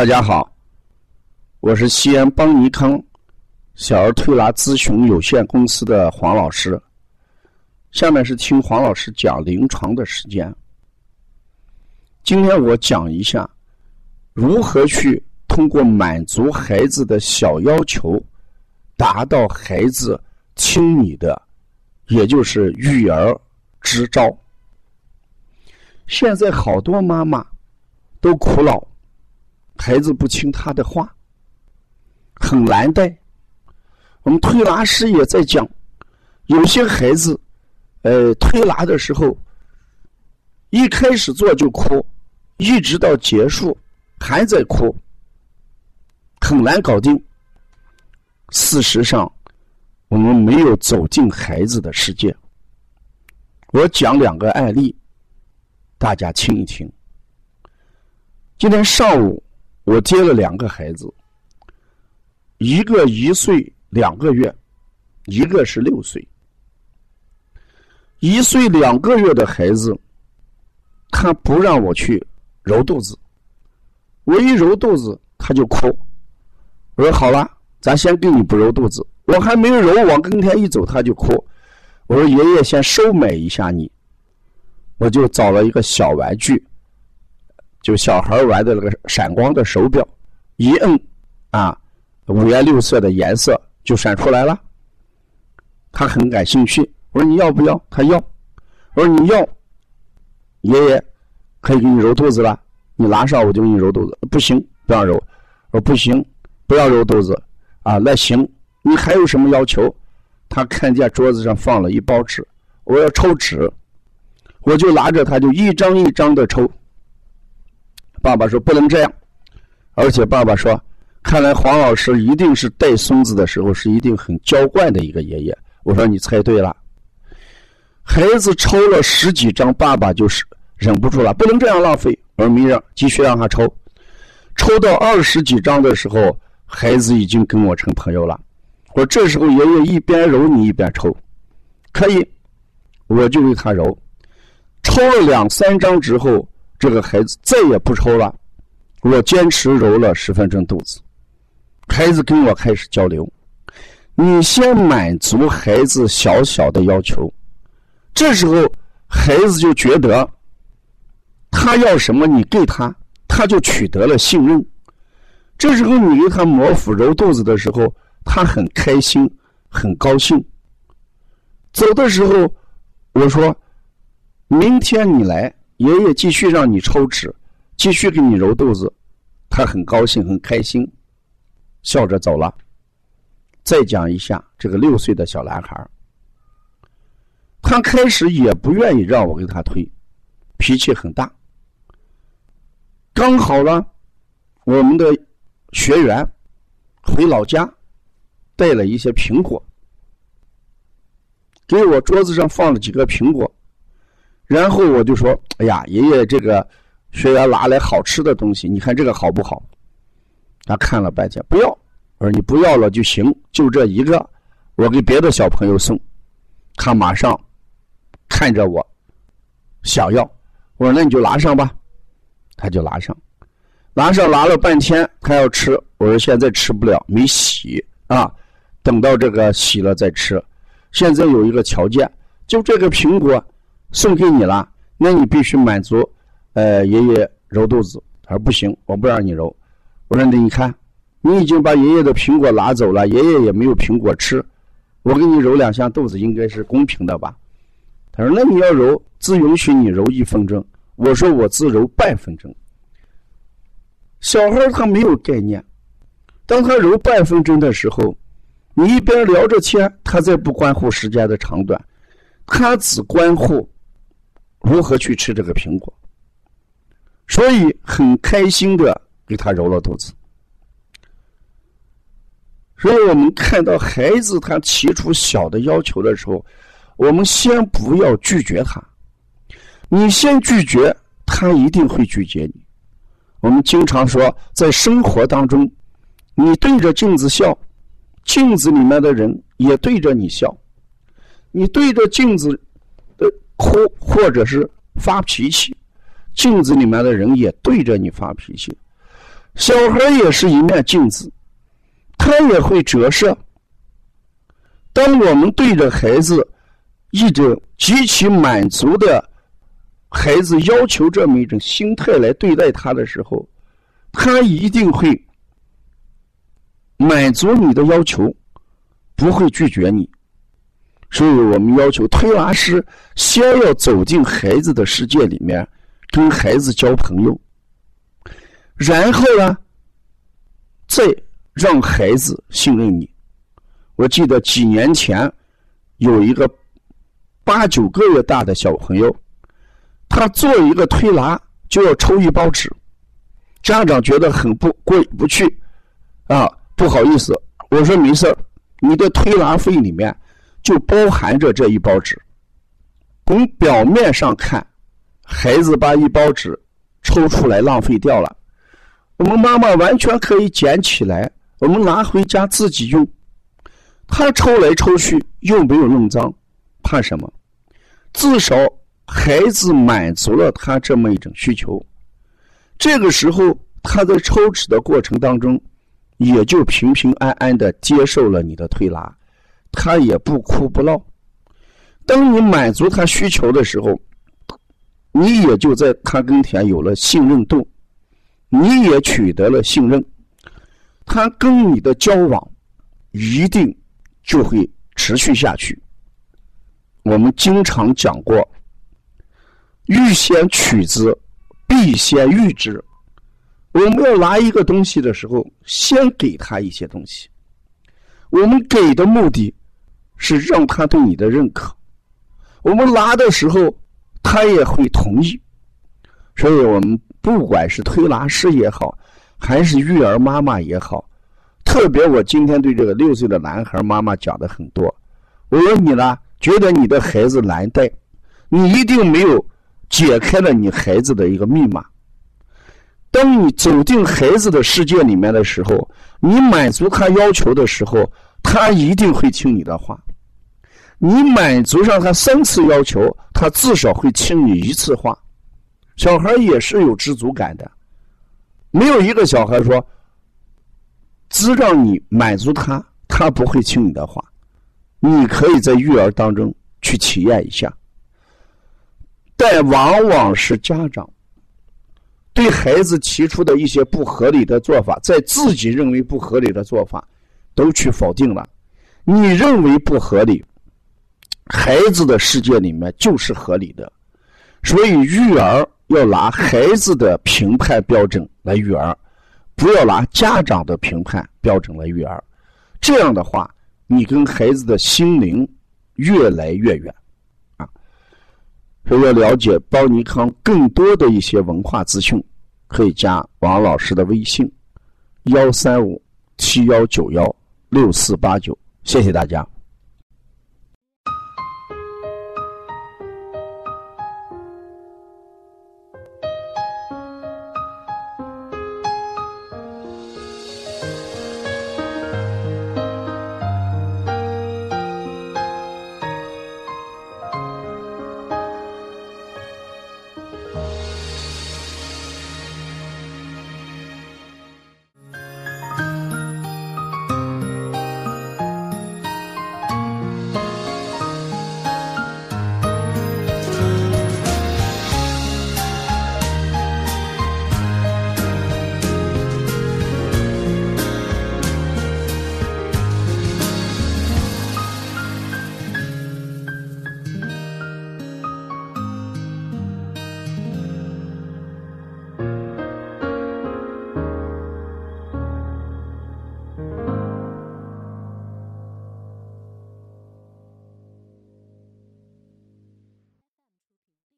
大家好，我是西安邦尼康小儿推拿咨询有限公司的黄老师。下面是听黄老师讲临床的时间。今天我讲一下如何去通过满足孩子的小要求，达到孩子听你的，也就是育儿支招。现在好多妈妈都苦恼，孩子不听他的话，很难带。我们推拿师也在讲，有些孩子，呃，推拿的时候，一开始做就哭，一直到结束还在哭，很难搞定。事实上，我们没有走进孩子的世界。我讲两个案例。大家听一听。今天上午我接了两个孩子，一个一岁两个月，一个是六岁。一岁两个月的孩子，他不让我去揉肚子，我一揉肚子他就哭。我说好了，咱先给你不揉肚子。我还没有揉，往跟前一走他就哭。我说爷爷先收买一下你。我就找了一个小玩具，就小孩玩的那个闪光的手表，一摁，啊，五颜六色的颜色就闪出来了。他很感兴趣，我说你要不要？他要。我说你要，爷爷可以给你揉肚子了。你拿上我就给你揉肚子。不行，不让揉。我说不行，不要揉肚子。啊，那行，你还有什么要求？他看见桌子上放了一包纸，我要抽纸。我就拿着他，就一张一张的抽。爸爸说不能这样，而且爸爸说，看来黄老师一定是带孙子的时候是一定很娇惯的一个爷爷。我说你猜对了，孩子抽了十几张，爸爸就是忍不住了，不能这样浪费。我说没让，继续让他抽，抽到二十几张的时候，孩子已经跟我成朋友了。我这时候爷爷一边揉你一边抽，可以，我就为他揉。抽了两三张之后，这个孩子再也不抽了。我坚持揉了十分钟肚子，孩子跟我开始交流。你先满足孩子小小的要求，这时候孩子就觉得他要什么你给他，他就取得了信任。这时候你给他摩腹揉肚子的时候，他很开心，很高兴。走的时候，我说。明天你来，爷爷继续让你抽纸，继续给你揉肚子，他很高兴很开心，笑着走了。再讲一下这个六岁的小男孩他开始也不愿意让我给他推，脾气很大。刚好呢，我们的学员回老家，带了一些苹果，给我桌子上放了几个苹果。然后我就说：“哎呀，爷爷，这个学员拿来好吃的东西，你看这个好不好？”他看了半天，不要。我说：“你不要了就行，就这一个，我给别的小朋友送。”他马上看着我，想要。我说：“那你就拿上吧。”他就拿上，拿上拿了半天，他要吃。我说：“现在吃不了，没洗啊，等到这个洗了再吃。”现在有一个条件，就这个苹果。送给你了，那你必须满足，呃，爷爷揉肚子。他说不行，我不让你揉。我说你看，你已经把爷爷的苹果拿走了，爷爷也没有苹果吃，我给你揉两下肚子应该是公平的吧？他说那你要揉，只允许你揉一分钟。我说我只揉半分钟。小孩他没有概念，当他揉半分钟的时候，你一边聊着天，他再不关乎时间的长短，他只关乎。如何去吃这个苹果？所以很开心的给他揉了肚子。所以我们看到孩子他提出小的要求的时候，我们先不要拒绝他。你先拒绝，他一定会拒绝你。我们经常说，在生活当中，你对着镜子笑，镜子里面的人也对着你笑。你对着镜子。哭，或者是发脾气，镜子里面的人也对着你发脾气。小孩也是一面镜子，他也会折射。当我们对着孩子一种极其满足的孩子要求这么一种心态来对待他的时候，他一定会满足你的要求，不会拒绝你。所以我们要求推拿师先要走进孩子的世界里面，跟孩子交朋友，然后呢，再让孩子信任你。我记得几年前有一个八九个月大的小朋友，他做一个推拿就要抽一包纸，家长觉得很不过意不去，啊，不好意思，我说没事你的推拿费里面。就包含着这一包纸。从表面上看，孩子把一包纸抽出来浪费掉了，我们妈妈完全可以捡起来，我们拿回家自己用。他抽来抽去又没有弄脏，怕什么？至少孩子满足了他这么一种需求。这个时候，他在抽纸的过程当中，也就平平安安的接受了你的推拿。他也不哭不闹。当你满足他需求的时候，你也就在他跟前有了信任度，你也取得了信任，他跟你的交往一定就会持续下去。我们经常讲过，欲先取之，必先予之。我们要拿一个东西的时候，先给他一些东西。我们给的目的。是让他对你的认可，我们拿的时候，他也会同意。所以我们不管是推拿师也好，还是育儿妈妈也好，特别我今天对这个六岁的男孩妈妈讲的很多。我问你呢，觉得你的孩子难带，你一定没有解开了你孩子的一个密码。当你走进孩子的世界里面的时候，你满足他要求的时候，他一定会听你的话。你满足上他三次要求，他至少会听你一次话。小孩也是有知足感的，没有一个小孩说只让你满足他，他不会听你的话。你可以在育儿当中去体验一下，但往往是家长对孩子提出的一些不合理的做法，在自己认为不合理的做法，都去否定了。你认为不合理。孩子的世界里面就是合理的，所以育儿要拿孩子的评判标准来育儿，不要拿家长的评判标准来育儿。这样的话，你跟孩子的心灵越来越远啊。所以要了解包尼康更多的一些文化资讯，可以加王老师的微信：幺三五七幺九幺六四八九。谢谢大家。